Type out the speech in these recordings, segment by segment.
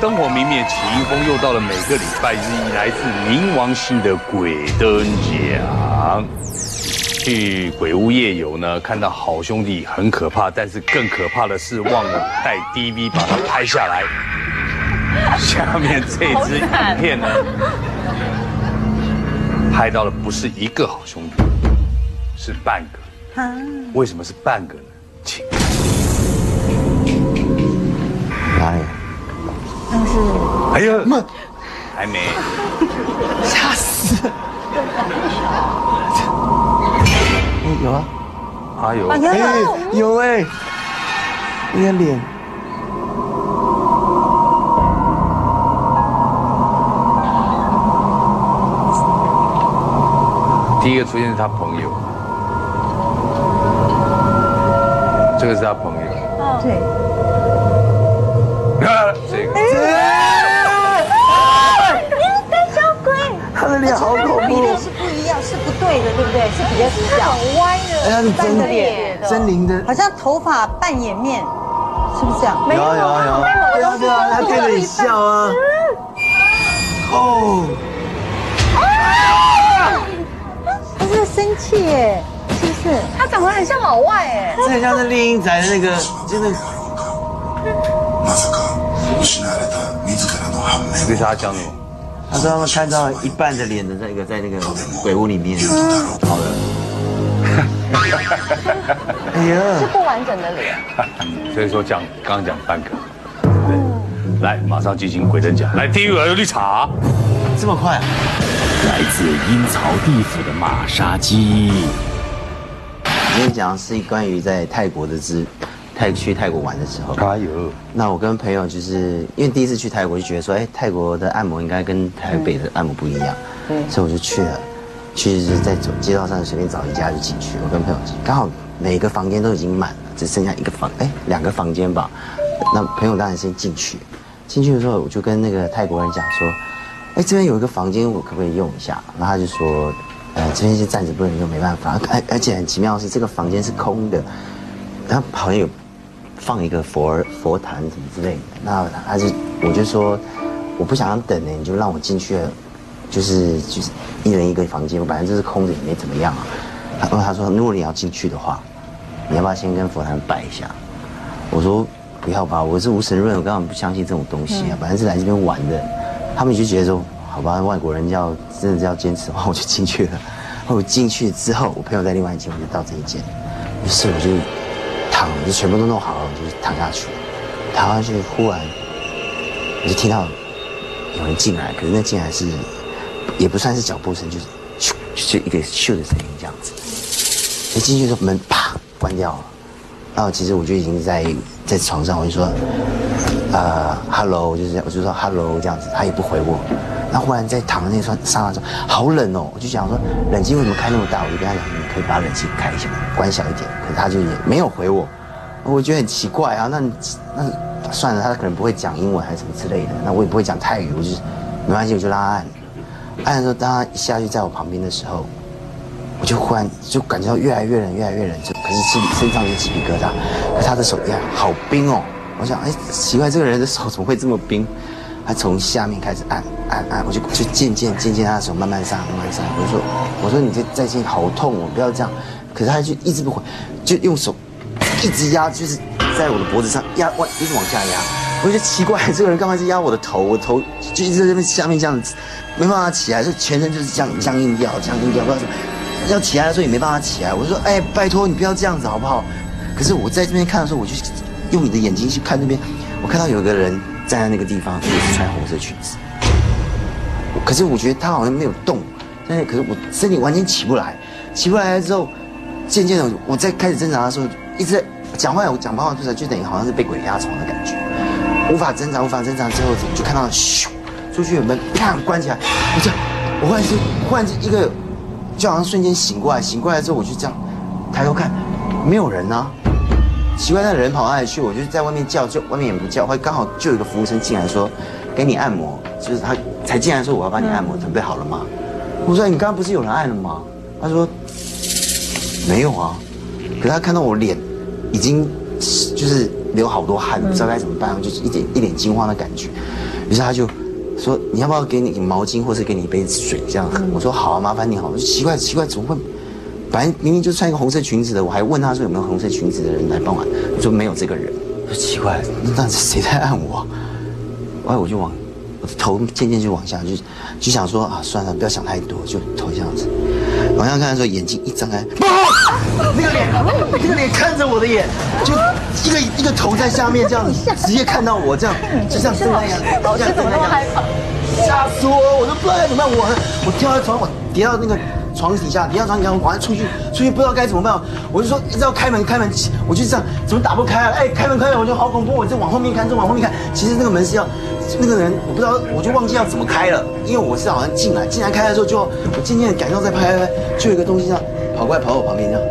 灯火明灭，起迎风又到了每个礼拜日来自冥王星的鬼灯奖。去鬼屋夜游呢，看到好兄弟很可怕，但是更可怕的是忘了带 DV 把它拍下来。下面这支影片呢，拍到的不是一个好兄弟，是半个。为什么是半个呢？请。哪里？但是哎呀，还没。吓死！哎有啊，哎有，哎有哎，那个脸，第一个出现是他朋友，这个是他朋友。对，脸好恐怖比例。是不一样，是不对的，对不对？是比较小，很歪哎，他是半个脸真真灵的，好像头发半掩面，是不是这样？有啊有啊有啊，对啊对啊，他对着你笑啊。哦，他是在生气耶，是不是？他长得很像老外哎，这很像是丽英仔的那个，真的まさか失われた自らの反这面是他讲什 么？他们看到一半的脸的那个在那个鬼屋里面。好了。哎呀，是不完整的脸。所以说讲刚刚讲半个，对，来马上进行鬼灯奖。来第一个有绿茶，这么快啊？来自阴曹地府的马杀鸡。今天讲的是关于在泰国的之泰去泰国玩的时候。哎呦，那我跟朋友就是因为第一次去泰国，就觉得说，哎，泰国的按摩应该跟台北的按摩不一样，所以我就去了。去就是在走街道上随便找一家就进去，我跟朋友，刚好每个房间都已经满了，只剩下一个房，哎，两个房间吧。那朋友当然先进去，进去的时候我就跟那个泰国人讲说，哎，这边有一个房间，我可不可以用一下？然后他就说，呃，这边是暂时不能用，没办法。而而且很奇妙的是，这个房间是空的，然后好像有放一个佛佛坛什么之类的。那他就我就说，我不想要等呢，你就让我进去了，就是就是一人一个房间，反正就是空着也没怎么样啊。然后他说，如果你要进去的话，你要不要先跟佛坛拜一下？我说不要吧，我是无神论，我根本不相信这种东西啊，反正是来这边玩的。他们就觉得说，好吧，外国人要真的是要坚持的话，我就进去了。后我进去之后，我朋友在另外一间，我就到这一间，于是我就躺，就全部都弄好躺下去。躺下去，忽然我就听到有人进来，可是那进来是也不算是脚步声，就是咻，就是一个咻的声音这样子。一进去的时候门啪关掉了，然后其实我就已经在在床上，我就说，呃，hello，就是我就说 hello 这样子，他也不回我。那忽然在躺在那双沙发上，好冷哦，我就想说冷气为什么开那么大？我就跟他讲，你可以把冷气开一下，关小一点。可是他就也没有回我，我觉得很奇怪啊。那那算了，他可能不会讲英文还是什么之类的，那我也不会讲泰语，我就没关系，我就让他按。按的时候，当他一下去在我旁边的时候，我就忽然就感觉到越来越冷，越来越冷，就可是身身上有起皮疙瘩，可他的手呀好冰哦。我想，哎，奇怪，这个人的手怎么会这么冰？他从下面开始按按按，我就就渐渐渐渐他的手慢慢上慢慢上。我就说，我说你这再见好痛哦，不要这样。可是他就一直不回，就用手一直压，就是在我的脖子上压，往一直往下压。我就觉得奇怪，这个人干嘛是压我的头？我头就一直在这边下面这样子，没办法起来，就全身就是这样僵硬掉，僵硬掉，不知道怎么。要起来的时候也没办法起来，我说，哎，拜托你不要这样子好不好？可是我在这边看的时候，我就用你的眼睛去看那边，我看到有个人站在那个地方，也是穿红色裙子。可是我觉得他好像没有动，但是可是我身体完全起不来，起不来了之后，渐渐的我在开始挣扎的时候，一直讲话，我讲不好出来，就等于好像是被鬼压床的感觉，无法挣扎，无法挣扎之后，就看到咻，出去有门啪关起来，我这样，我忽然间忽然间一个。就好像瞬间醒过来，醒过来之后我就这样抬头看，没有人啊，奇怪那人跑哪里去？我就在外面叫，就外面也不叫，后来刚好就有一个服务生进来说给你按摩，就是他才进来说我要帮你按摩，准备好了吗？我说你刚刚不是有人按了吗？他说没有啊，可是他看到我脸已经就是流好多汗，不知道该怎么办，就是一点一脸惊慌的感觉。于是他就说：“你要不要给你毛巾，或是给你一杯水这样喝？”我说：“好啊，麻烦你好。”我说：“奇怪奇怪，怎么会？反正明明就穿一个红色裙子的，我还问他说有没有红色裙子的人来帮我。说没有这个人。我说奇怪，那谁在按我？后来我就往我的头渐渐就往下，就就想说啊，算了，不要想太多，就头这样子。往下看的时候，眼睛一张开，那个脸，那个脸看着我的眼，就一个一个头在下面这样子，直接看到我这样，就这样睁开眼，老师怎么那么害怕？吓死我！我都不知道该怎么办。我我跳在床上，我跌到那个床底下，跌到床底下，我赶快出去，出去不知道该怎么办。我就说一直要开门，开门，我就这样，怎么打不开啊？哎，开门，开门！我就好恐怖，我就往后面看，就往后面看。其实那个门是要，那个人我不知道，我就忘记要怎么开了，因为我是好像进来，进来开的时候就，我渐渐的感到在拍拍拍，就有一个东西这样跑过来，跑到我旁边这样。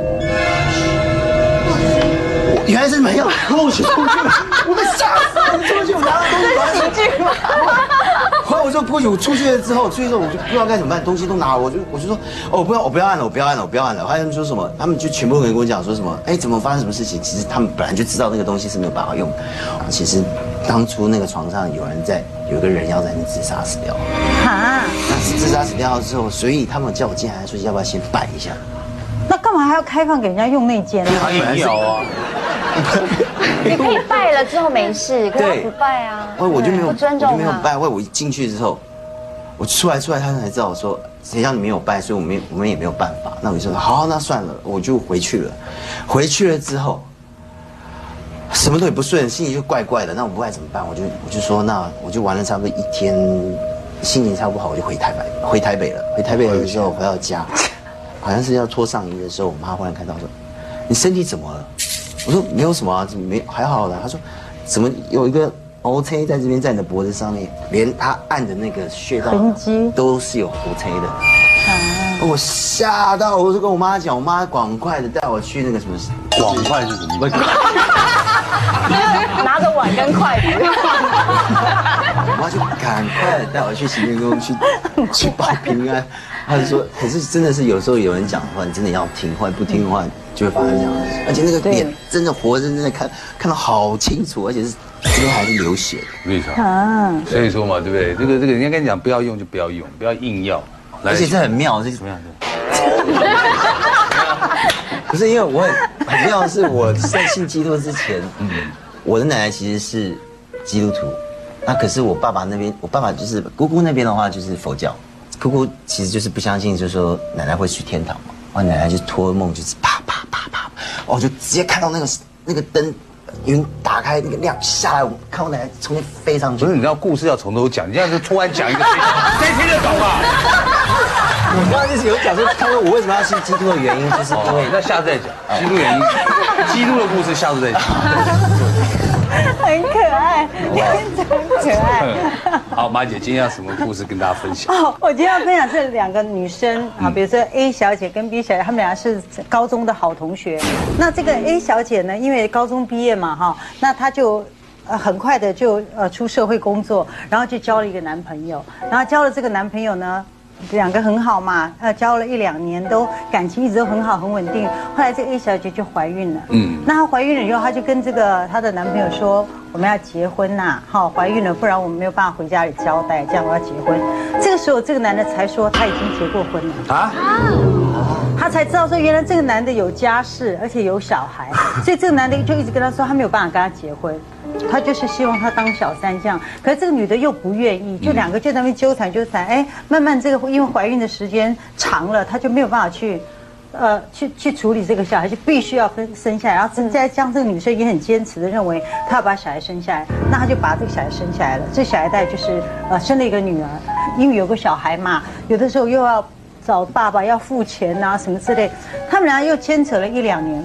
我原来是没有，我去，我被吓死了！出去，我拿了东西，喜剧吗？后来我就过去，我出去了之后，出去之后我就不知道该怎么办，东西都拿了，我就我就说，哦，不要，我不要按了，我不要按了，我不要按了。后来他们说什么？他们就全部人跟我讲说什么？哎，怎么发生什么事情？其实他们本来就知道那个东西是没有办法用的。其实当初那个床上有人在，有个人要在那自杀死掉。啊，那是自杀死掉之后，所以他们叫我进来说要不要先拜一下？那干嘛还要开放给人家用那间呢？他也要啊，你可以拜了之后没事，可是他不拜啊。后来我就没有，不尊我就重他。没有拜。后来我一进去之后，我出来出来，他们才知道我说谁叫你没有拜，所以我们也我们也没有办法。那我就说好，那算了，我就回去了。回去了之后，什么都也不顺，心里就怪怪的。那我不拜怎么办，我就我就说那我就玩了差不多一天，心情差不好，我就回台北，回台北了。回台北的时候回到家，好像是要脱上衣的时候，我妈忽然看到说你身体怎么了？我说没有什么啊，怎么没还好的。她说怎么有一个 O C 在这边，在你的脖子上面，连她按的那个穴道痕迹都是有 O C 的。我吓到，我就跟我妈讲，我妈赶快的带我去那个什么广快是什么？拿着碗跟筷子。我妈就赶快地带我去行天宫去去报平安。他就说，可是真的是有时候有人讲的话，你真的要听，或者不听的话，就会发生这样的事。而且那个对脸真的活生生的看看到好清楚，而且是这边还是流血的。为啥？啊，所以说嘛，对不对？这个这个，人家跟你讲不要用就不要用，不要硬要。而且这很妙，这是怎么样？不是因为我很很妙的是，我在信基督之前，嗯，我的奶奶其实是基督徒，那可是我爸爸那边，我爸爸就是姑姑那边的话就是佛教，姑姑其实就是不相信，就是说奶奶会去天堂嘛，我奶奶就托梦就是啪啪啪啪，哦，就直接看到那个那个灯云打开那个亮下来，我看我奶奶从那飞上去。不，是，你知道故事要从头讲，你这样子突然讲一个，谁谁听得懂啊？我刚刚就是有讲说，他说我为什么要信基督的原因，就是因为哦，那下次再讲。基督原因，基督的故事下次再讲。很可爱，真的很可爱。好，马姐今天要什么故事跟大家分享？哦，我今天要分享这两个女生啊，比如说 A 小姐跟 B 小姐，她们俩是高中的好同学。那这个 A 小姐呢，因为高中毕业嘛，哈，那她就。呃，很快的就呃出社会工作，然后就交了一个男朋友，然后交了这个男朋友呢，两个很好嘛，呃，交了一两年都感情一直都很好很稳定。后来这个 A 小姐就怀孕了，嗯，那她怀孕了以后，她就跟这个她的男朋友说，我们要结婚呐，好，怀孕了，不然我们没有办法回家里交代，这样我要结婚。这个时候，这个男的才说他已经结过婚了。啊？他才知道说，原来这个男的有家室，而且有小孩，所以这个男的就一直跟他说，他没有办法跟他结婚，他就是希望他当小三这样。可是这个女的又不愿意，就两个就在那边纠缠纠缠，哎，慢慢这个因为怀孕的时间长了，她就没有办法去。呃，去去处理这个小孩，就必须要分生下来，然后再加上这个女生也很坚持的认为她要把小孩生下来，那她就把这个小孩生下来了。这小孩带就是呃生了一个女儿，因为有个小孩嘛，有的时候又要找爸爸要付钱呐、什么之类，他们俩又牵扯了一两年。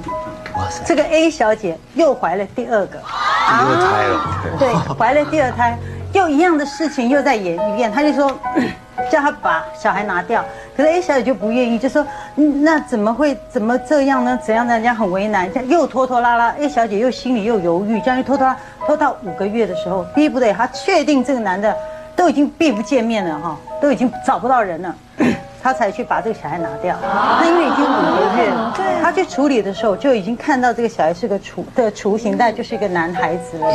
哇塞，这个 A 小姐又怀了第二个，第二胎了。对，怀了第二胎，又一样的事情又再演一遍。他就说 叫他把小孩拿掉，可是 A 小姐就不愿意，就说嗯那怎么会怎么这样呢？怎样呢？人家很为难，又拖拖拉拉，A 小姐又心里又犹豫，这样就拖拖拉拖到五个月的时候，逼不得已，她确定这个男的都已经避不见面了哈，都已经找不到人了。他才去把这个小孩拿掉。那因为已经五个月了，对，他去处理的时候就已经看到这个小孩是个雏的雏形，但就是一个男孩子了。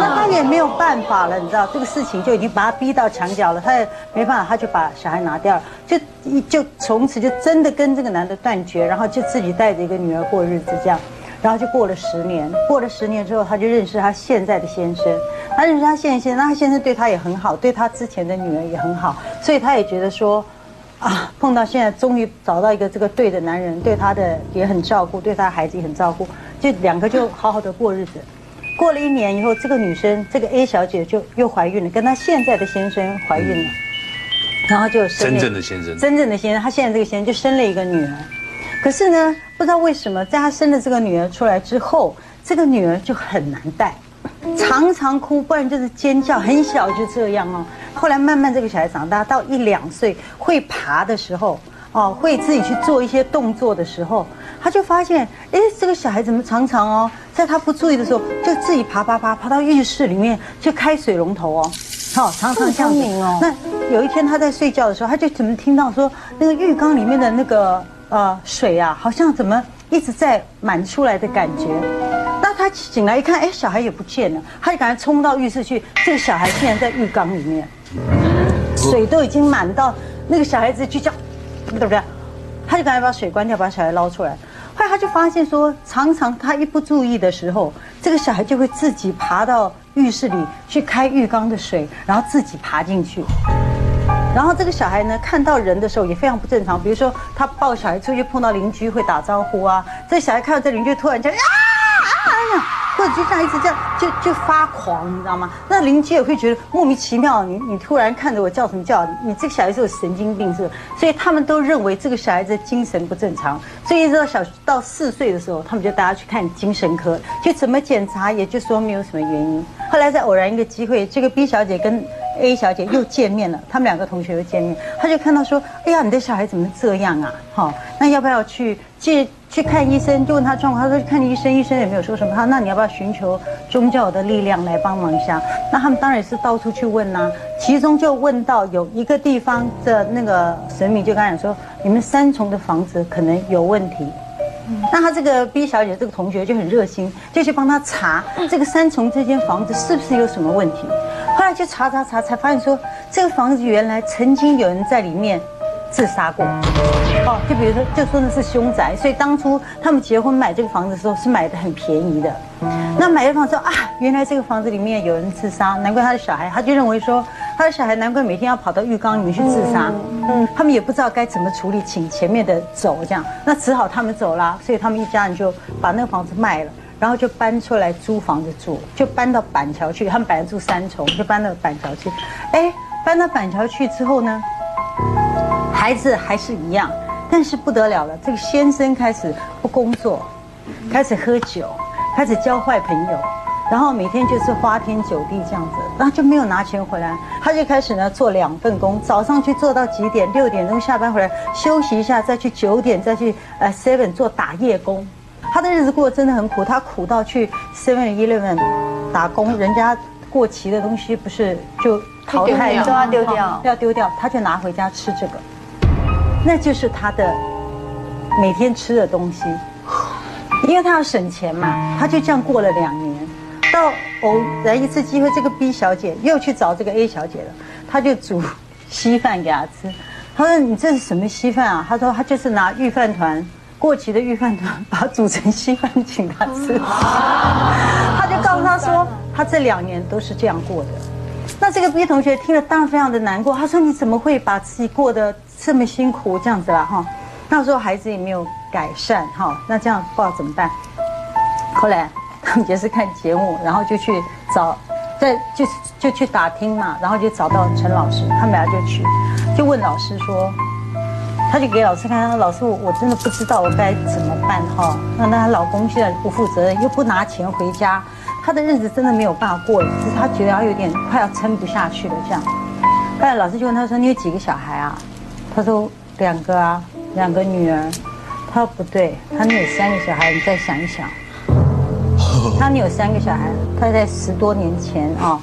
那他也没有办法了，你知道这个事情就已经把他逼到墙角了，他也没办法，他就把小孩拿掉了，就一就从此就真的跟这个男的断绝，然后就自己带着一个女儿过日子这样。然后就过了十年，过了十年之后，他就认识他现在的先生。他认识他现在先生，那他先生对他也很好，对他之前的女儿也很好，所以他也觉得说，啊，碰到现在终于找到一个这个对的男人，对他的也很照顾，对他孩子也很照顾，就两个就好好的过日子。过了一年以后，这个女生，这个 A 小姐就又怀孕了，跟她现在的先生怀孕了，然后就生了真正的先生真正的先生，她现在这个先生就生了一个女儿。可是呢，不知道为什么，在她生了这个女儿出来之后，这个女儿就很难带，常常哭，不然就是尖叫，很小就这样哦。后来慢慢这个小孩长大，到一两岁会爬的时候，哦，会自己去做一些动作的时候，他就发现，哎，这个小孩怎么常常哦，在他不注意的时候，就自己爬爬爬爬到浴室里面去开水龙头哦。好，常常这样子哦。那有一天他在睡觉的时候，他就怎么听到说那个浴缸里面的那个呃水啊，好像怎么一直在满出来的感觉。那他醒来一看，哎，小孩也不见了，他就赶快冲到浴室去，这个小孩竟然在浴缸里面，水都已经满到那个小孩子就叫，对不对？他就赶快把水关掉，把小孩捞出来。后来他就发现说，常常他一不注意的时候，这个小孩就会自己爬到浴室里去开浴缸的水，然后自己爬进去。然后这个小孩呢，看到人的时候也非常不正常，比如说他抱小孩出去碰到邻居会打招呼啊，这小孩看到这邻居突然间啊啊呀，或者就这样一直这样就就发狂，你知道吗？那邻居也会觉得莫名其妙，你你突然看着我叫什么叫？你这个小孩是有神经病是不？所以他们都认为这个小孩子精神不正常，所以一直到小到四岁的时候，他们就带他去看精神科，就怎么检查也就说没有什么原因。后来在偶然一个机会，这个 B 小姐跟 A 小姐又见面了，他们两个同学又见面，他就看到说，哎呀，你的小孩怎么这样啊？哈，那要不要去借去看医生？就问他状况，他说看医生，医生也没有说什么。他说那你要不要寻求宗教的力量来帮忙一下？那他们当然是到处去问呐、其中就问到有一个地方的那个神明就跟他讲说，你们三重的房子可能有问题。那他这个 B 小姐这个同学就很热心，就去帮他查这个三重这间房子是不是有什么问题。后来就查查查，才发现说这个房子原来曾经有人在里面自杀过。哦，就比如说，就说那是凶宅，所以当初他们结婚买这个房子的时候是买的很便宜的。那买了房之后啊，原来这个房子里面有人自杀，难怪他的小孩，他就认为说他的小孩难怪每天要跑到浴缸里面去自杀。嗯，他们也不知道该怎么处理，请前面的走这样，那只好他们走了，所以他们一家人就把那个房子卖了。然后就搬出来租房子住，就搬到板桥去。他们本来住三重，就搬到板桥去。哎，搬到板桥去之后呢，孩子还是一样，但是不得了了，这个先生开始不工作，开始喝酒，开始交坏朋友，然后每天就是花天酒地这样子，然后就没有拿钱回来，他就开始呢做两份工，早上去做到几点，六点钟下班回来休息一下，再去九点再去呃 seven 做打夜工。他的日子过得真的很苦，他苦到去 Seven Eleven 打工，人家过期的东西不是就淘汰都要丢掉。要丢掉，他就拿回家吃这个，那就是他的每天吃的东西，因为他要省钱嘛，他就这样过了两年，到偶然一次机会，这个 B 小姐又去找这个 A 小姐了，他就煮稀饭给她吃，他说你这是什么稀饭啊？他说他就是拿御饭团。过期的御饭团，把煮成稀饭请他吃，他就告诉他说，他这两年都是这样过的。那这个 B 同学听了当然非常的难过，他说你怎么会把自己过得这么辛苦这样子啦哈？那时候孩子也没有改善哈，那这样不知道怎么办。后来他们也是看节目，然后就去找，在就就去打听嘛，然后就找到陈老师，他们俩就去，就问老师说。她就给老师看，她说老师我我真的不知道我该怎么办哈。那那她老公现在不负责任，又不拿钱回家，她的日子真的没有办法过，只是她觉得她有点快要撑不下去了这样。后来老师就问她说你有几个小孩啊？她说两个啊，两个女儿。他说不对，他你有三个小孩，你再想一想。他你有三个小孩，他在十多年前啊，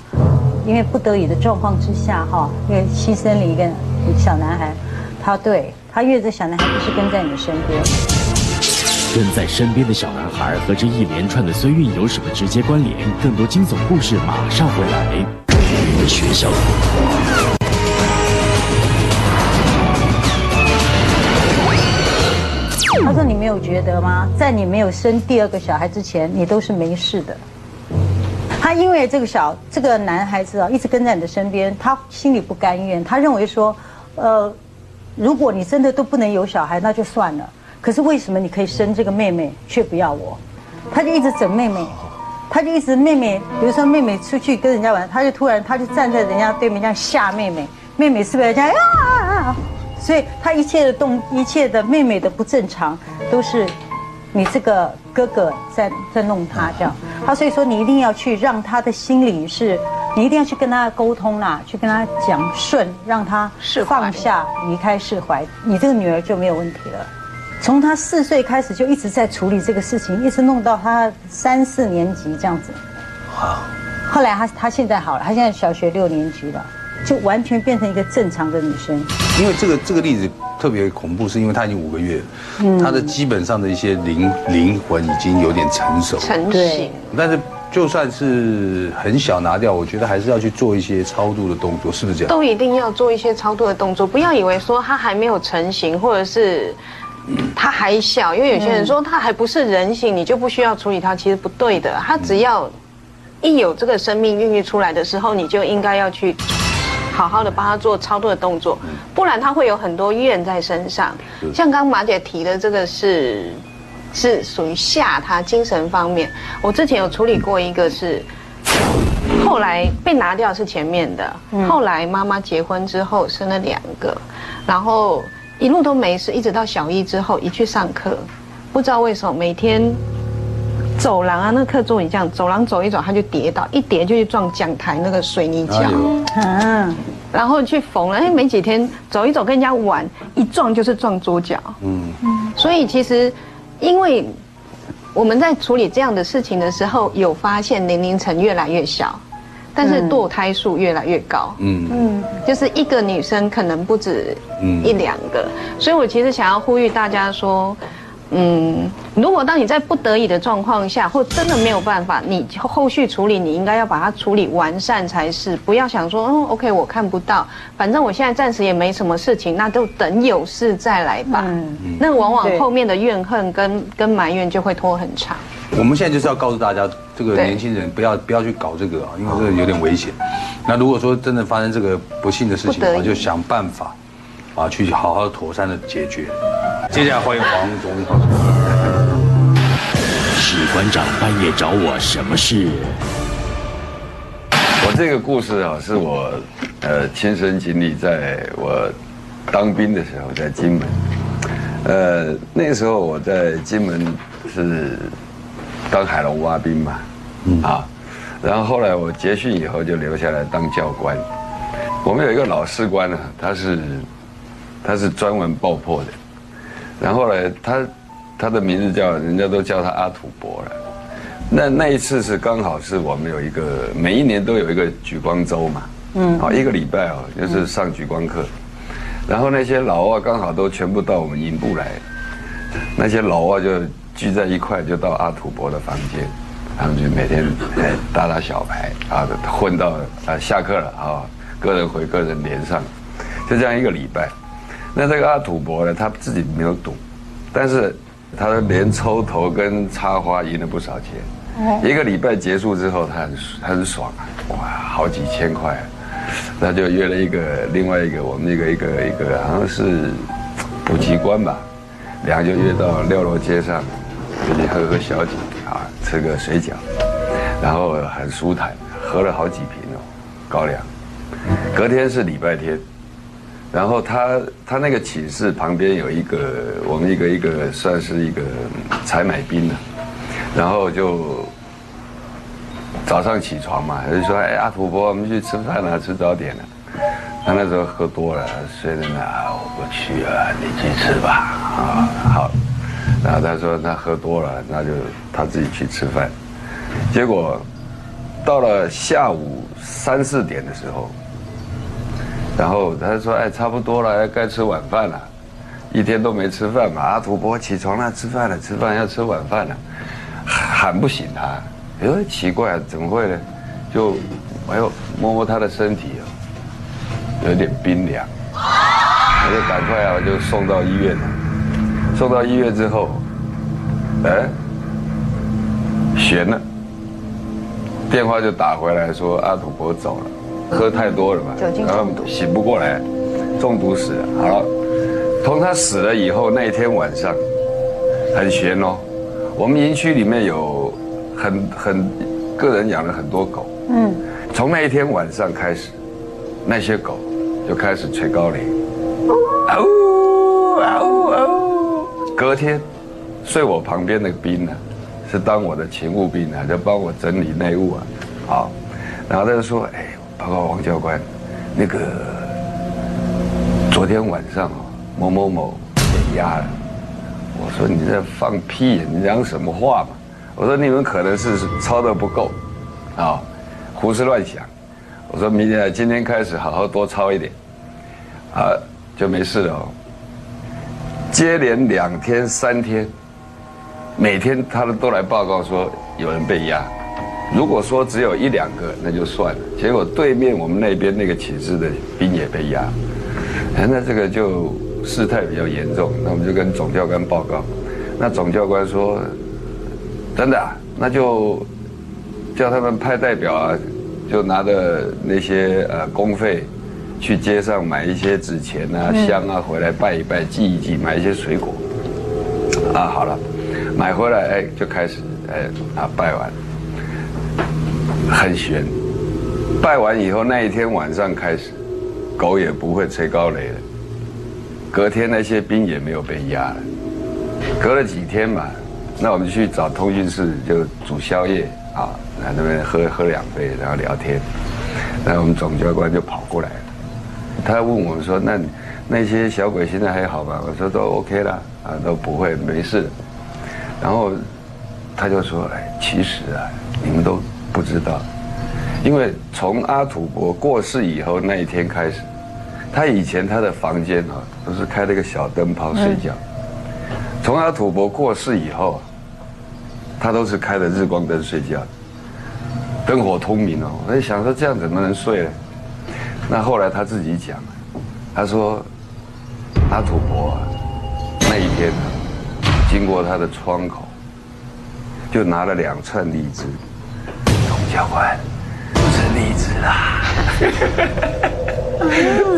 因为不得已的状况之下哈，因为牺牲了一个小男孩。他对他越这小男孩就是跟在你身边。跟在身边的小男孩和这一连串的衰运有什么直接关联？更多惊悚故事马上回来。学校。没有觉得吗？在你没有生第二个小孩之前，你都是没事的。他因为这个小这个男孩子啊，一直跟在你的身边，他心里不甘愿。他认为说，呃，如果你真的都不能有小孩，那就算了。可是为什么你可以生这个妹妹，却不要我？他就一直整妹妹，他就一直妹妹，比如说妹妹出去跟人家玩，他就突然他就站在人家对面这样吓妹妹，妹妹是不是这样啊？”所以他一切的动，一切的妹妹的不正常，都是你这个哥哥在在弄他这样。他所以说你一定要去让他的心里是，你一定要去跟他沟通啦，去跟他讲顺，让他放下、离开、释怀，你这个女儿就没有问题了。从他四岁开始就一直在处理这个事情，一直弄到他三四年级这样子。好，后来他他现在好了，他现在小学六年级了。就完全变成一个正常的女生。因为这个这个例子特别恐怖，是因为她已经五个月，她的基本上的一些灵灵魂已经有点成熟。成型。但是就算是很小拿掉，我觉得还是要去做一些超度的动作，是不是这样？都一定要做一些超度的动作，不要以为说她还没有成型，或者是他还小，因为有些人说他还不是人形，你就不需要处理他，其实不对的。他只要一有这个生命孕育出来的时候，你就应该要去。好好的帮他做超度的动作，不然他会有很多怨在身上。像刚马姐提的这个是，是属于吓他精神方面。我之前有处理过一个是，后来被拿掉是前面的，后来妈妈结婚之后生了两个，然后一路都没事，一直到小一之后一去上课，不知道为什么每天。走廊啊，那个课桌椅这样，走廊走一走，他就跌倒，一跌就去撞讲台那个水泥墙，嗯，然后去缝了，哎，没几天走一走跟人家玩，一撞就是撞桌角，嗯。嗯，所以其实，因为我们在处理这样的事情的时候，有发现年龄层越来越小，但是堕胎数越来越高，嗯。嗯，就是一个女生可能不止一两个，所以我其实想要呼吁大家说。嗯，如果当你在不得已的状况下，或真的没有办法，你后续处理，你应该要把它处理完善才是。不要想说，嗯，OK，我看不到，反正我现在暂时也没什么事情，那就等有事再来吧。嗯，那往往后面的怨恨跟跟埋怨就会拖很长。我们现在就是要告诉大家，这个年轻人不要不要去搞这个啊，因为这个有点危险。那如果说真的发生这个不幸的事情的话，就想办法啊，去好好妥善的解决。接下来欢迎黄总告诉我，史馆长半夜找我什么事？我这个故事啊，是我呃亲身经历，在我当兵的时候，在金门。呃，那个时候我在金门是当海龙挖兵嘛，啊，然后后来我结训以后就留下来当教官。我们有一个老士官呢，他是他是专门爆破的。然后呢，他他的名字叫人家都叫他阿土伯了。那那一次是刚好是我们有一个每一年都有一个举光周嘛，嗯，好一个礼拜哦，就是上举光课。然后那些老外刚好都全部到我们营部来，那些老外就聚在一块，就到阿土伯的房间，他们就每天打打小牌啊，混到啊下课了啊，个人回个人连上，就这样一个礼拜。那这个阿土伯呢，他自己没有赌，但是他连抽头跟插花赢了不少钱。一个礼拜结束之后，他很很爽啊，哇，好几千块，他就约了一个另外一个我们一个一个一个好像是补习官吧，两个就约到六楼街上，就去喝喝小酒啊，吃个水饺，然后很舒坦，喝了好几瓶哦，高粱。隔天是礼拜天。然后他他那个寝室旁边有一个我们一个一个算是一个采买兵的，然后就早上起床嘛，他就说哎阿土伯我们去吃饭了吃早点了，他那时候喝多了睡在那我不去啊你去吃吧。啊好，然后他说他喝多了那就他自己去吃饭，结果到了下午三四点的时候。然后他说：“哎，差不多了，该吃晚饭了。”一天都没吃饭嘛，阿土伯起床了，吃饭了，吃饭要吃晚饭了，喊不醒他。哎，奇怪，怎么会呢？就哎呦，摸摸他的身体哦，有点冰凉，我就赶快啊，就送到医院了。送到医院之后，哎，悬了，电话就打回来说阿土伯走了，喝太多了嘛，酒精中毒醒不过来，中毒死了。好了，从他死了以后那一天晚上，很悬哦。我们营区里面有很很个人养了很多狗，嗯，从那一天晚上开始，那些狗就开始吹高铃，啊呜啊呜啊呜。隔天睡我旁边那个兵呢，是当我的勤务兵啊，就帮我整理内务啊，好，然后他就说，哎，报告王教官，那个昨天晚上哦，某某某被压了。我说你在放屁，你讲什么话嘛？我说你们可能是抄的不够，啊，胡思乱想。我说明天今天开始好好多抄一点，啊，就没事了哦。接连两天三天，每天他们都来报告说有人被压。如果说只有一两个那就算了，结果对面我们那边那个寝室的兵也被压，哎那这个就事态比较严重，那我们就跟总教官报告。那总教官说，真的啊，那就叫他们派代表啊，就拿着那些呃公费。去街上买一些纸钱啊、香啊回来拜一拜、祭一祭，买一些水果。啊，好了，买回来哎就开始哎啊拜完，很悬。拜完以后那一天晚上开始，狗也不会吹高雷了。隔天那些兵也没有被压了。隔了几天嘛，那我们去找通讯室就煮宵夜啊，在那边喝喝两杯，然后聊天。那我们总教官就跑过来了。他问我们说：“那那些小鬼现在还好吗？”我说：“都 OK 了，啊，都不会没事。”然后他就说：“哎，其实啊，你们都不知道，因为从阿土伯过世以后那一天开始，他以前他的房间啊都是开了一个小灯泡睡觉。从阿土伯过世以后，他都是开着日光灯睡觉，灯火通明哦。我在想说，这样怎么能睡呢？”那后来他自己讲，他说阿土伯啊那一天啊经过他的窗口，就拿了两串荔枝，总教官不是荔枝啦。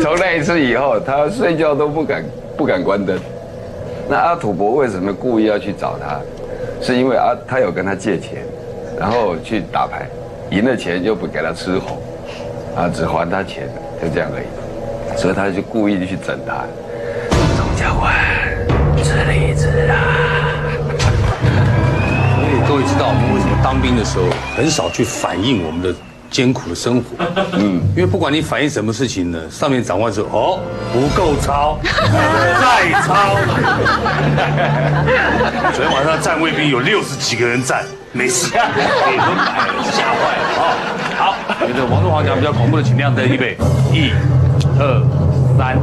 从那一次以后，他睡觉都不敢不敢关灯。那阿土伯为什么故意要去找他？是因为阿他有跟他借钱，然后去打牌，赢了钱又不给他吃红。啊，只还他钱，就这样而已，所以他就故意去整他。总教官，吃荔枝啊！所以各位知道我们为什么当兵的时候很少去反映我们的艰苦的生活？嗯，因为不管你反映什么事情呢，上面长官说哦不够抄，再抄。昨天晚上站卫兵有六十几个人站，没事，给都买了，吓坏了啊！好，觉得王中华讲比较恐怖的，请亮灯，预备，一、二、三，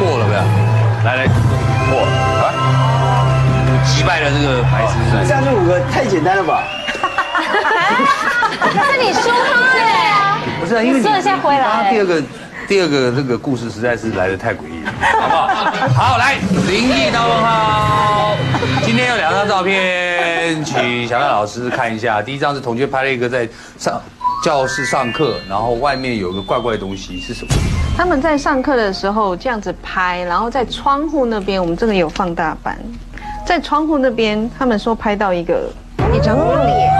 过了没有？来来！击败了这个白痴是这样就五个太简单了吧？是你输他哎，不是啊，因为你说一下回来第二个，第二个这个故事实在是来的太诡异了，好不好？好，来灵异大问号，今天有两张照片，请小亮老师看一下。第一张是同学拍了一个在上教室上课，然后外面有个怪怪的东西，是什么？他们在上课的时候这样子拍，然后在窗户那边，我们这个有放大版，在窗户那边，他们说拍到一个一张脸，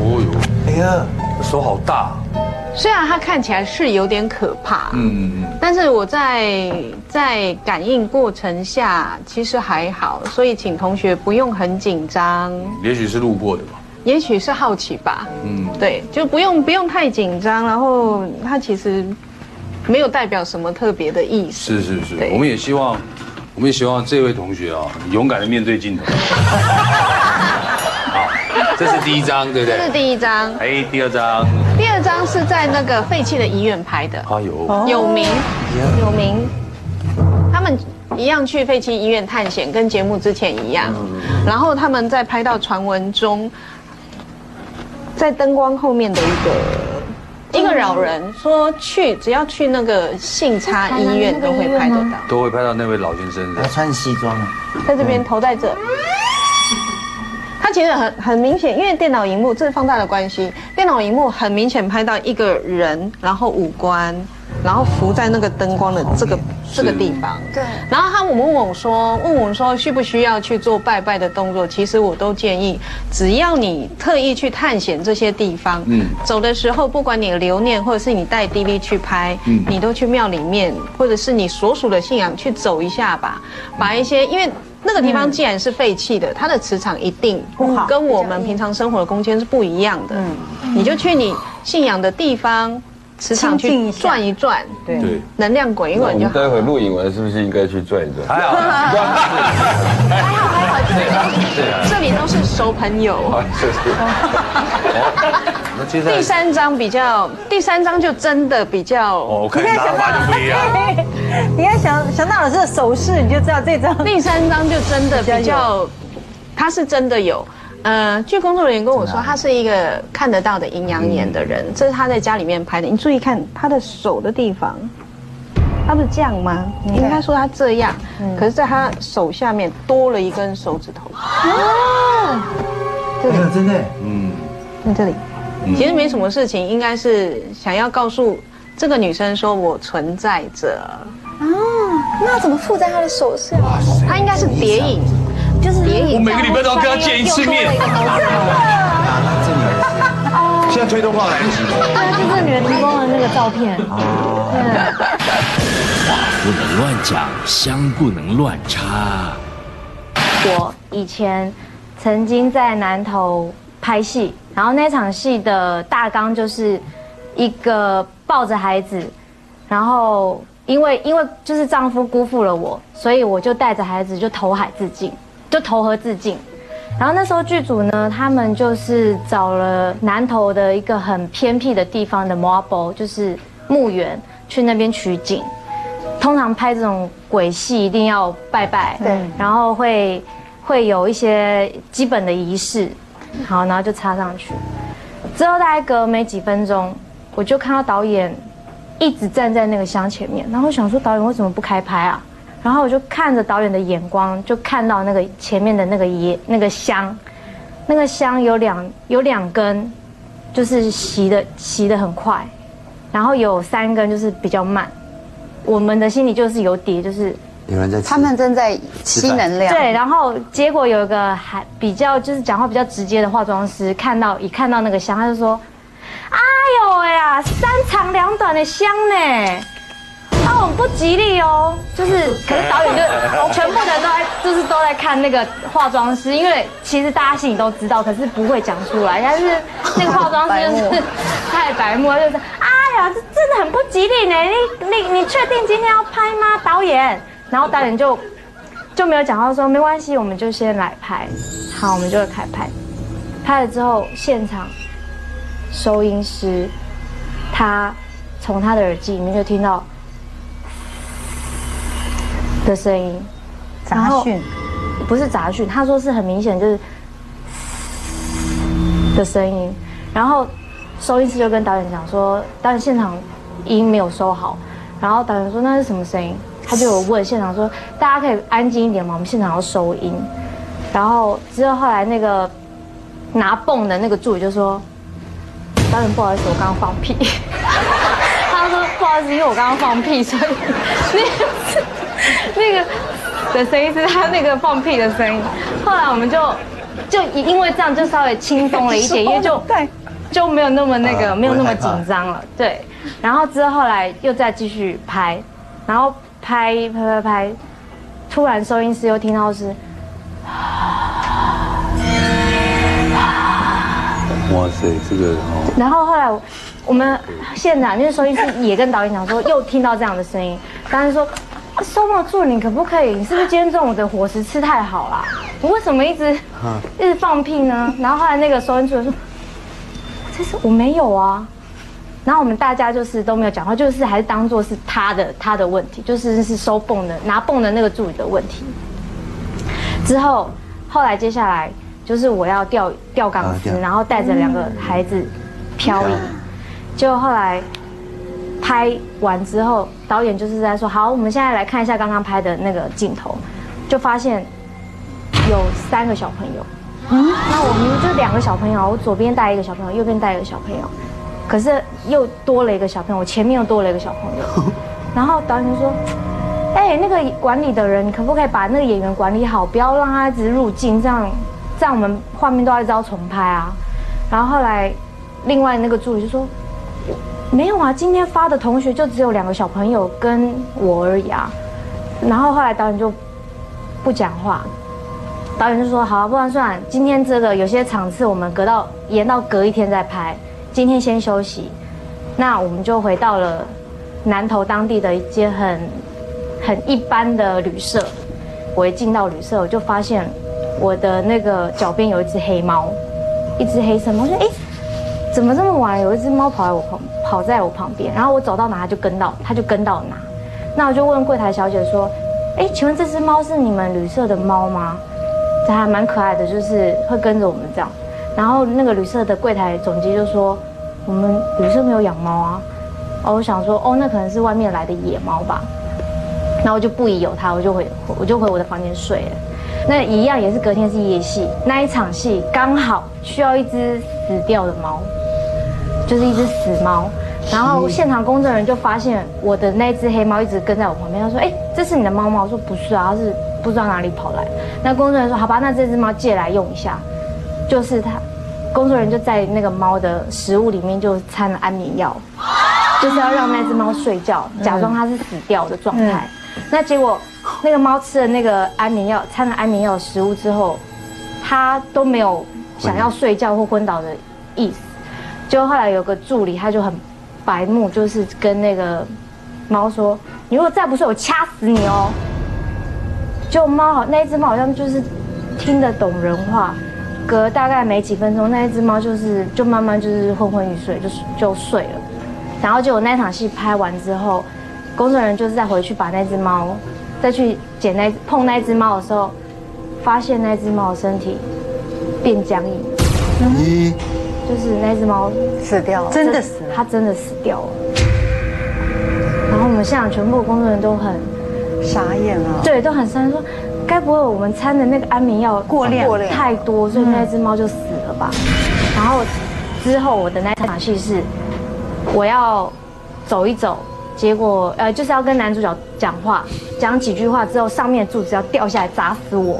哦哟，哎呀，手好大，虽然它看起来是有点可怕，嗯。嗯嗯，但是我在在感应过程下其实还好，所以请同学不用很紧张，也许是路过的吧。也许是好奇吧，嗯，对，就不用不用太紧张，然后它其实没有代表什么特别的意思。是是是，我们也希望，我们也希望这位同学啊，勇敢的面对镜头。好，这是第一张，对不对？这是第一张，哎，第二张，第二张张是在那个废弃的医院拍的，啊有，有名有名，他们一样去废弃医院探险，跟节目之前一样。然后他们在拍到传闻中，在灯光后面的一个一个老人说去，只要去那个信差医院都会拍得到。都会拍到那位老先生的他。穿西装啊，在这边头在这。他其实很很明显，因为电脑荧幕这是放大的关系，电脑荧幕很明显拍到一个人，然后五官，然后浮在那个灯光的这个这个地方。对然后他们问我说，问我说需不需要去做拜拜的动作？其实我都建议，只要你特意去探险这些地方，嗯，走的时候，不管你留念或者是你带 DV 去拍，嗯，你都去庙里面，或者是你所属的信仰去走一下吧，把一些因为。那个地方既然是废弃的，它的磁场一定不好跟我们平常生活的空间是不一样的。嗯，你就去你信仰的地方，磁场去转一转，对对，能量滚一我滚就好。们待会录影完是不是应该去转一转？还好，还好还好，这里都这里都是熟朋友。第三章比较，第三章就真的比较哦，我看拿法就不一样。你看小小娜老师的手势，你就知道这张第三章就真的比较，他是真的有。呃，据工作人员跟我说，他是一个看得到的阴阳眼的人，这是他在家里面拍的。你注意看他的手的地方，他不是这样吗？应该说他这样，可是在他手下面多了一根手指头。啊这里，真的，嗯在这里。其实没什么事情，应该是想要告诉这个女生说我存在着。啊那怎么附在他的手上？他应该是谍影，就是。我每个礼拜都要跟他见一次面。现在推动话来得及吗？对，就这女人提供的那个照片。话不能乱讲，香不能乱插。我以前曾经在南投拍戏，然后那场戏的大纲就是一个抱着孩子，然后因为因为就是丈夫辜负了我，所以我就带着孩子就投海自尽，就投河自尽。然后那时候剧组呢，他们就是找了南投的一个很偏僻的地方的 marble，就是墓园，去那边取景。通常拍这种鬼戏一定要拜拜，对然后会会有一些基本的仪式，好，然后就插上去。之后大概隔没几分钟，我就看到导演一直站在那个箱前面，然后我想说导演为什么不开拍啊？然后我就看着导演的眼光，就看到那个前面的那个烟那个香，那个香有两有两根，就是吸的吸的很快，然后有三根就是比较慢。我们的心里就是有底，就是有人在他们正在吸能量。对，然后结果有一个还比较就是讲话比较直接的化妆师，看到一看到那个香，他就说：“哎呦喂呀，三长两短的香呢，哦不吉利哦。”就是，可是导演就 全部的人都在就是都在看那个化妆师，因为其实大家心里都知道，可是不会讲出来。但是那个化妆师就是太白目了，就是哎呀，这真的很不吉利呢。你你你确定今天要拍吗，导演？然后导演就就没有讲话，说没关系，我们就先来拍。好，我们就会开拍。拍了之后，现场收音师他从他的耳机里面就听到的声音，杂讯，不是杂讯，他说是很明显就是的声音，然后收音师就跟导演讲说，导演现场音没有收好，然后导演说那是什么声音？他就有问现场说，大家可以安静一点吗？我们现场要收音。然后之后后来那个拿泵的那个助理就说，导演不好意思，我刚刚放屁。他说不好意思，因为我刚刚放屁，所以 那个 那个的声音是他那个放屁的声音。后来我们就就因为这样就稍微轻松了一点，因为就对就没有那么那个啊没有那么紧张了。对，然后之后后来又再继续拍，然后拍拍拍拍，突然收音师又听到是哇塞，这个哦，然后后来我我们现场就是收音师也跟导演讲说，又听到这样的声音，导演说。啊收梦助理，你可不可以？你是不是今天中午的伙食吃太好啦？你为什么一直一直放屁呢？然后后来那个收音助理说：“这是我没有啊。”然后我们大家就是都没有讲话，就是还是当做是他的他的问题，就是是收泵的拿泵的那个助理的问题。之后后来接下来就是我要吊吊钢丝，然后带着两个孩子漂移，结果后来拍完之后，导演就是在说好，我们现在来看一下刚刚拍的那个镜头，就发现有三个小朋友。嗯，那我明明就两个小朋友，我左边带一个小朋友，右边带一个小朋友，可是又多了一个小朋友，我前面又多了一个小朋友。然后导演就说：“哎，那个管理的人，你可不可以把那个演员管理好，不要让他一直入镜，这样这样我们画面都要一直要重拍啊。”然后后来另外那个助理就说：“没有啊，今天发的同学就只有两个小朋友跟我而已啊。”然后后来导演就不讲话。导演就说：“好，不然算，今天这个有些场次我们隔到延到隔一天再拍，今天先休息。那我们就回到了南投当地的一间很很一般的旅社。我一进到旅社，我就发现我的那个脚边有一只黑猫，一只黑色猫。我说：哎，怎么这么晚有一只猫跑在我旁边跑在我旁边？然后我走到哪，它就跟到，它就跟到哪。那我就问柜台小姐说：哎，请问这只猫是你们旅社的猫吗？”这还蛮可爱的，就是会跟着我们这样。然后那个旅社的柜台总机就说：“我们旅社没有养猫啊。”哦，我想说，哦，那可能是外面来的野猫吧。然后我就不疑有他，我就回我就回我的房间睡了。那一样也是隔天是夜戏，那一场戏刚好需要一只死掉的猫，就是一只死猫。然后现场工作人员就发现我的那只黑猫一直跟在我旁边，他说：“哎，这是你的猫吗？”我说：“不是啊，它是。”不知道哪里跑来，那工作人员说：“好吧，那这只猫借来用一下。”就是他，工作人员就在那个猫的食物里面就掺了安眠药，就是要让那只猫睡觉，假装它是死掉的状态。那结果那个猫吃了那个安眠药掺了安眠药食物之后，它都没有想要睡觉或昏倒的意思。就后来有个助理，他就很白目，就是跟那个猫说：“你如果再不睡，我掐死你哦。”就猫好，那一只猫好像就是听得懂人话，隔大概没几分钟，那一只猫就是就慢慢就是昏昏欲睡，就是就睡了。然后就我那场戏拍完之后，工作人员就是再回去把那只猫再去捡那碰那只猫的时候，发现那只猫的身体变僵硬，嗯，就是那只猫死掉，了，真的死，它真的死掉了。然后我们现场全部工作人员都很。傻眼了，对，都很伤心，说该不会我们掺的那个安眠药过量太多，所以那只猫就死了吧？然后之后我的那场戏是我要走一走，结果呃就是要跟男主角讲话，讲几句话之后，上面柱子要掉下来砸死我，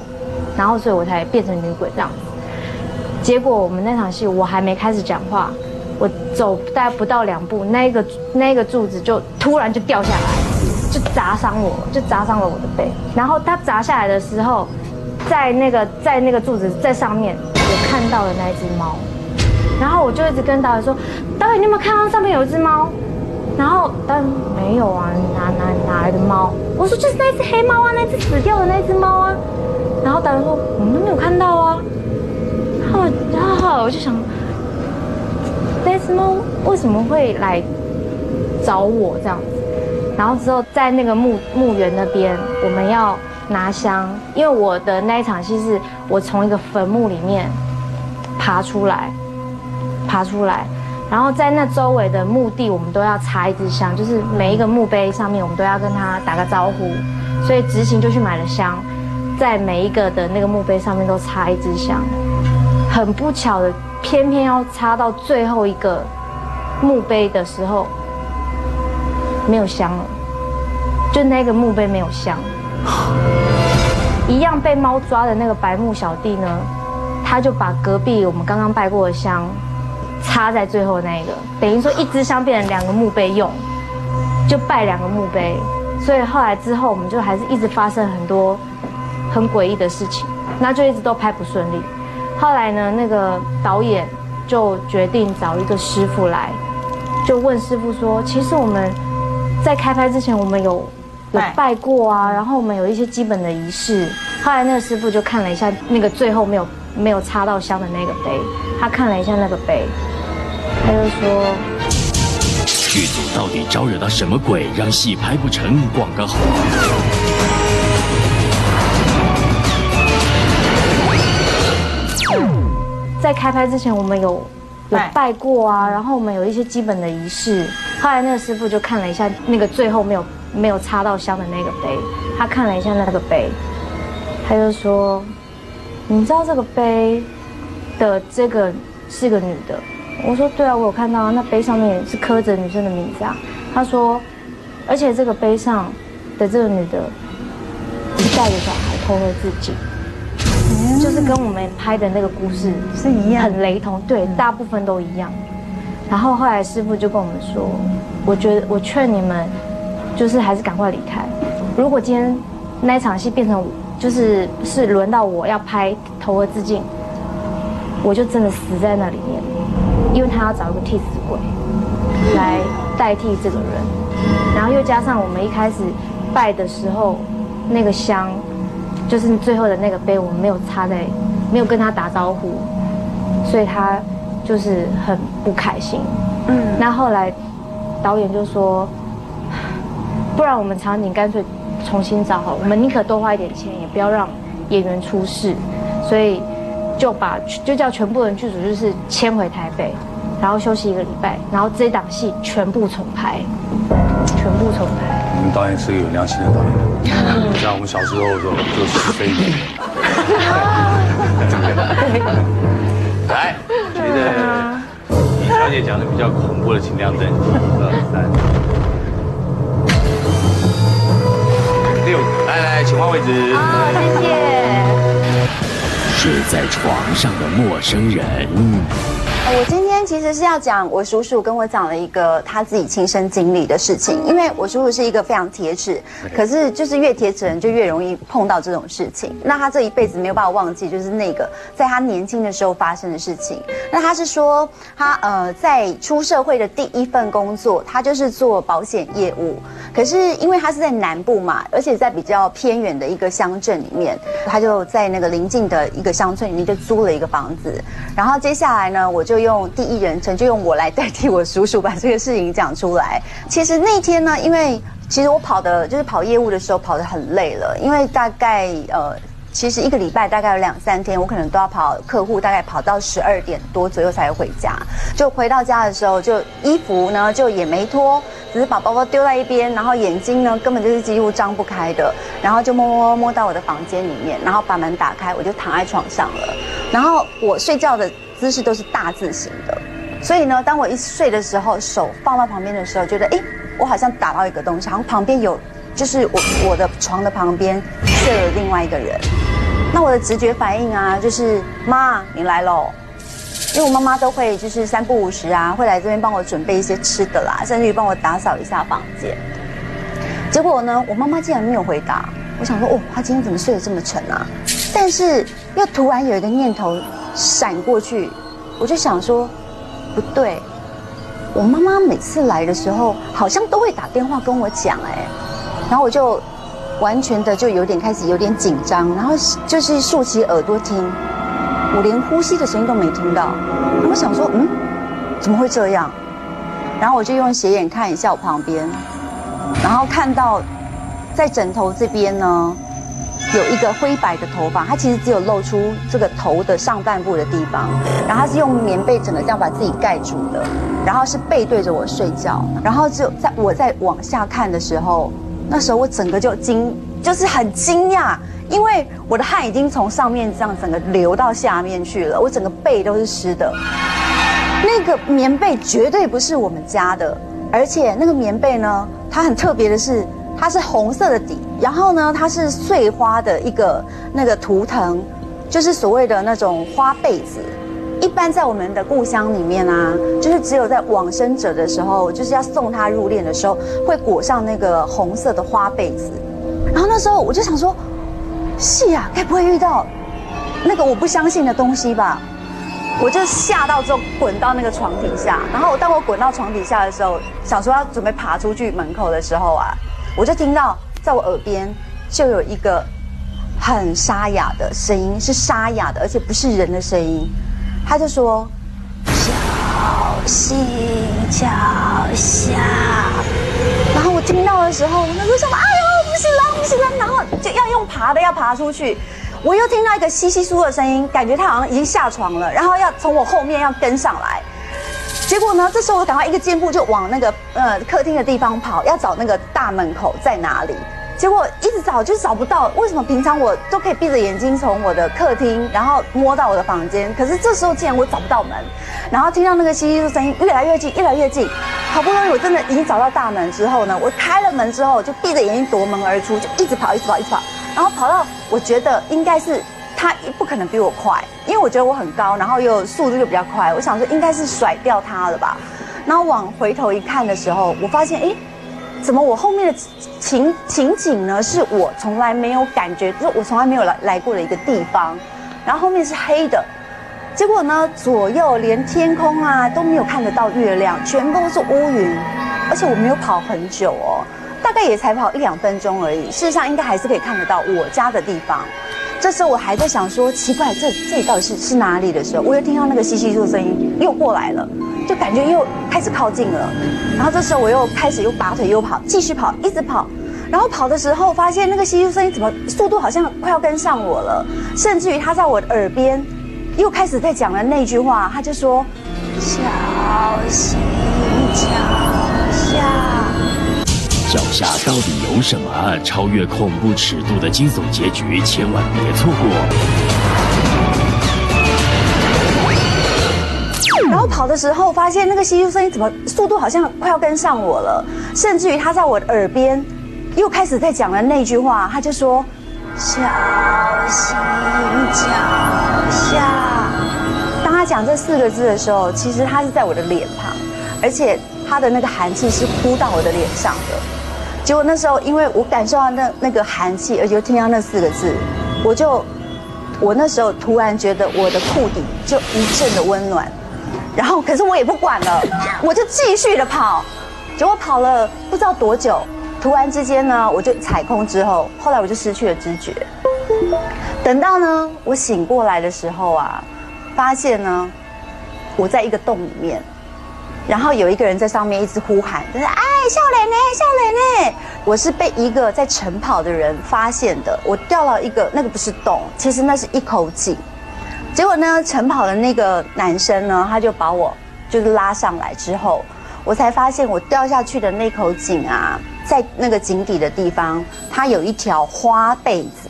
然后所以我才变成女鬼这样。结果我们那场戏我还没开始讲话，我走大概不到两步，那个那个柱子就突然就掉下来。就砸伤我，就砸伤了我的背。然后它砸下来的时候，在那个在那个柱子在上面，我看到了那只猫。然后我就一直跟导演说：“导演，你有没有看到上面有一只猫？”然后导演没有啊，哪哪哪来的猫？我说就是那只黑猫啊，那只死掉的那只猫啊。然后导演说：“我们都没有看到啊。”然后然后我就想，那只猫为什么会来找我这样子？然后之后在那个墓墓园那边，我们要拿香，因为我的那一场戏是我从一个坟墓里面爬出来，爬出来，然后在那周围的墓地，我们都要插一支香，就是每一个墓碑上面，我们都要跟他打个招呼，所以执行就去买了香，在每一个的那个墓碑上面都插一支香，很不巧的，偏偏要插到最后一个墓碑的时候。没有香了，就那个墓碑没有香。一样被猫抓的那个白木小弟呢，他就把隔壁我们刚刚拜过的香插在最后那个，等于说一支香变成两个墓碑用，就拜两个墓碑。所以后来之后，我们就还是一直发生很多很诡异的事情，那就一直都拍不顺利。后来呢，那个导演就决定找一个师傅来，就问师傅说：“其实我们。”在开拍之前，我们有有拜过啊，然后我们有一些基本的仪式。后来那个师傅就看了一下那个最后没有没有插到香的那个杯，他看了一下那个杯，他就说：“剧组到底招惹到什么鬼，让戏拍不成，广告好？在开拍之前，我们有有拜拜过啊，然后我们有一些基本的仪式。后来那个师傅就看了一下那个最后没有没有插到香的那个杯，他看了一下那个杯，他就说：“你知道这个杯的这个是个女的？”我说：“对啊，我有看到啊，那杯上面是刻着女生的名字啊。”他说：“而且这个杯上的这个女的是带着小孩偷了自己。”就是跟我们拍的那个故事是一样很雷同，对，大部分都一样。然后后来师傅就跟我们说，我觉得我劝你们，就是还是赶快离开。如果今天那一场戏变成就是是轮到我要拍投河自尽，我就真的死在那里面，因为他要找一个替死鬼来代替这个人，然后又加上我们一开始拜的时候那个香。就是最后的那个杯，我们没有插在，没有跟他打招呼，所以他就是很不开心。嗯，那后来导演就说，不然我们场景干脆重新找好了，我们宁可多花一点钱，也不要让演员出事，所以就把就叫全部人剧组就是迁回台北，然后休息一个礼拜，然后这档戏全部重拍，全部重拍。我们导演是个有良心的导演，像我们小时候的时候就是非典。来，我觉得李小姐讲的比较恐怖的，请亮灯，一二三，六，来来，请换位置。好，谢谢。睡在床上的陌生人。呃我今天其实是要讲我叔叔跟我讲了一个他自己亲身经历的事情，因为我叔叔是一个非常铁齿，可是就是越铁齿人就越容易碰到这种事情。那他这一辈子没有办法忘记，就是那个在他年轻的时候发生的事情。那他是说他呃在出社会的第一份工作，他就是做保险业务，可是因为他是在南部嘛，而且在比较偏远的一个乡镇里面，他就在那个邻近的一个乡村里面就租了一个房子。然后接下来呢，我就用第一人称，就用我来代替我叔叔把这个事情讲出来。其实那天呢，因为其实我跑的就是跑业务的时候跑得很累了，因为大概呃。其实一个礼拜大概有两三天，我可能都要跑客户，大概跑到十二点多左右才回家。就回到家的时候，就衣服呢就也没脱，只是把包包丢在一边，然后眼睛呢根本就是几乎张不开的，然后就摸摸摸到我的房间里面，然后把门打开，我就躺在床上了。然后我睡觉的姿势都是大字型的，所以呢，当我一睡的时候，手放到旁边的时候，觉得哎，我好像打到一个东西，好像旁边有，就是我我的床的旁边睡了另外一个人。那我的直觉反应啊，就是妈，你来喽。因为我妈妈都会就是三不五时啊，会来这边帮我准备一些吃的啦，甚至于帮我打扫一下房间。结果呢，我妈妈竟然没有回答。我想说，哦，她今天怎么睡得这么沉啊？但是又突然有一个念头闪过去，我就想说，不对，我妈妈每次来的时候，好像都会打电话跟我讲，哎，然后我就完全的就有点开始有点紧张，然后就是竖起耳朵听，我连呼吸的声音都没听到。我想说，嗯，怎么会这样？然后我就用斜眼看一下我旁边，然后看到在枕头这边呢，有一个灰白的头发，它其实只有露出这个头的上半部的地方，然后它是用棉被整个这样把自己盖住的，然后是背对着我睡觉，然后就在我在往下看的时候，那时候我整个就惊，就是很惊讶，因为我的汗已经从上面这样整个流到下面去了，我整个背都是湿的。那个棉被绝对不是我们家的，而且那个棉被呢，它很特别的是，它是红色的底，然后呢，它是碎花的一个那个图腾，就是所谓的那种花被子。一般在我们的故乡里面啊，就是只有在往生者的时候，就是要送他入殓的时候，会裹上那个红色的花被子。然后那时候我就想说，是呀，该不会遇到那个我不相信的东西吧？我就吓到之后滚到那个床底下，然后当我滚到床底下的时候，想说要准备爬出去门口的时候啊，我就听到在我耳边就有一个很沙哑的声音，是沙哑的，而且不是人的声音。他就说：“小心脚下。然后我听到的时候，我那时候想，哎呦，不行了，不行了，然后就要用爬的，要爬出去。我又听到一个稀稀疏疏的声音，感觉他好像已经下床了，然后要从我后面要跟上来。结果呢，这时候我赶快一个箭步就往那个呃客厅的地方跑，要找那个大门口在哪里。结果一直找就找不到，为什么平常我都可以闭着眼睛从我的客厅，然后摸到我的房间，可是这时候竟然我找不到门，然后听到那个稀稀疏疏声音越来越近，越来越近，好不容易我真的已经找到大门之后呢，我开了门之后就闭着眼睛夺门而出，就一直跑，一直跑，一直跑，然后跑到我觉得应该是他也不可能比我快，因为我觉得我很高，然后又速度又比较快，我想说应该是甩掉他了吧，然后往回头一看的时候，我发现哎。怎么我后面的情情景呢？是我从来没有感觉，就是我从来没有来来过的一个地方，然后后面是黑的，结果呢左右连天空啊都没有看得到月亮，全部都是乌云，而且我没有跑很久哦，大概也才跑一两分钟而已，事实上应该还是可以看得到我家的地方。这时候我还在想说奇怪，这这里到底是是哪里的时候，我又听到那个稀稀疏疏声音又过来了。就感觉又开始靠近了，然后这时候我又开始又拔腿又跑，继续跑，一直跑，然后跑的时候发现那个稀疏声音怎么速度好像快要跟上我了，甚至于他在我耳边又开始在讲了那句话，他就说：“小心脚。”脚下到底有什么？超越恐怖尺度的惊悚结局，千万别错过。然后跑的时候，发现那个稀疏声音怎么速度好像快要跟上我了，甚至于他在我的耳边又开始在讲了那句话，他就说：“小心脚下。”当他讲这四个字的时候，其实他是在我的脸庞，而且他的那个寒气是扑到我的脸上的。结果那时候，因为我感受到那那个寒气，而且听到那四个字，我就我那时候突然觉得我的裤底就一阵的温暖。然后，可是我也不管了，我就继续的跑。结果跑了不知道多久，突然之间呢，我就踩空之后，后来我就失去了知觉。等到呢，我醒过来的时候啊，发现呢，我在一个洞里面，然后有一个人在上面一直呼喊，就是哎，笑脸呢，笑脸呢。我是被一个在晨跑的人发现的，我掉到一个那个不是洞，其实那是一口井。结果呢，晨跑的那个男生呢，他就把我就是拉上来之后，我才发现我掉下去的那口井啊，在那个井底的地方，它有一条花被子，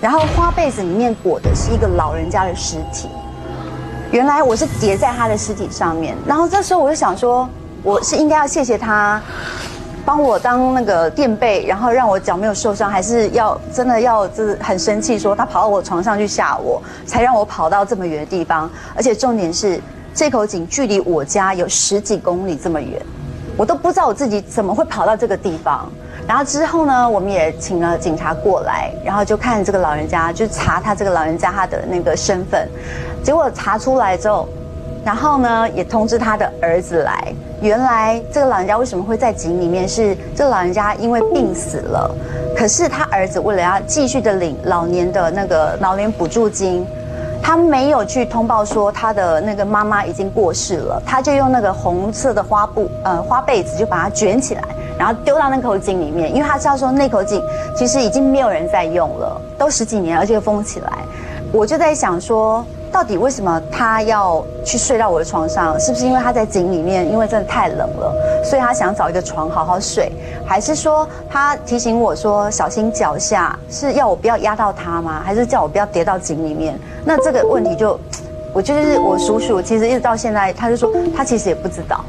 然后花被子里面裹的是一个老人家的尸体。原来我是叠在他的尸体上面，然后这时候我就想说，我是应该要谢谢他。帮我当那个垫背，然后让我脚没有受伤，还是要真的要就是很生气，说他跑到我床上去吓我，才让我跑到这么远的地方。而且重点是，这口井距离我家有十几公里这么远，我都不知道我自己怎么会跑到这个地方。然后之后呢，我们也请了警察过来，然后就看这个老人家，就查他这个老人家他的那个身份。结果查出来之后，然后呢也通知他的儿子来。原来这个老人家为什么会在井里面？是这个老人家因为病死了，可是他儿子为了要继续的领老年的那个老年补助金，他没有去通报说他的那个妈妈已经过世了，他就用那个红色的花布呃花被子就把它卷起来，然后丢到那口井里面，因为他知道说那口井其实已经没有人在用了，都十几年而且封起来，我就在想说。到底为什么他要去睡到我的床上？是不是因为他在井里面，因为真的太冷了，所以他想找一个床好好睡？还是说他提醒我说小心脚下，是要我不要压到他吗？还是叫我不要跌到井里面？那这个问题就，我就是我叔叔，其实一直到现在，他就说他其实也不知道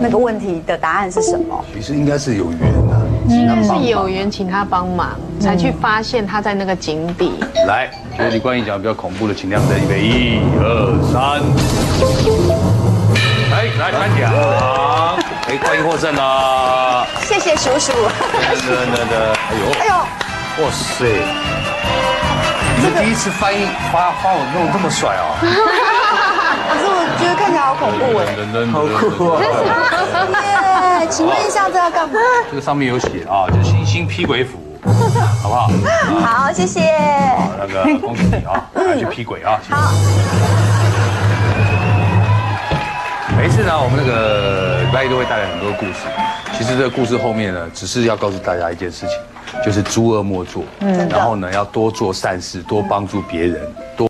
那个问题的答案是什么。其实应该是有缘的。是有缘请他帮忙，才去发现他在那个井底。来，觉得李冠英讲比较恐怖的，请亮灯，预备，一二三。哎，来颁奖，哎，冠英获胜了。谢谢叔叔。哎呦，哎呦，哇塞！你们第一次翻译发发我弄这么帅哦。可是我觉得看起来好恐怖哎，好酷怖啊！请问一下，这要干嘛？这个上面有写啊，就是星星劈鬼斧，好不好？好，谢谢。好，那个恭喜你啊，去劈鬼啊。好。每次呢，我们那个礼拜一都会带来很多故事。其实这个故事后面呢，只是要告诉大家一件事情，就是诸恶莫作，嗯，然后呢，要多做善事，多帮助别人，多。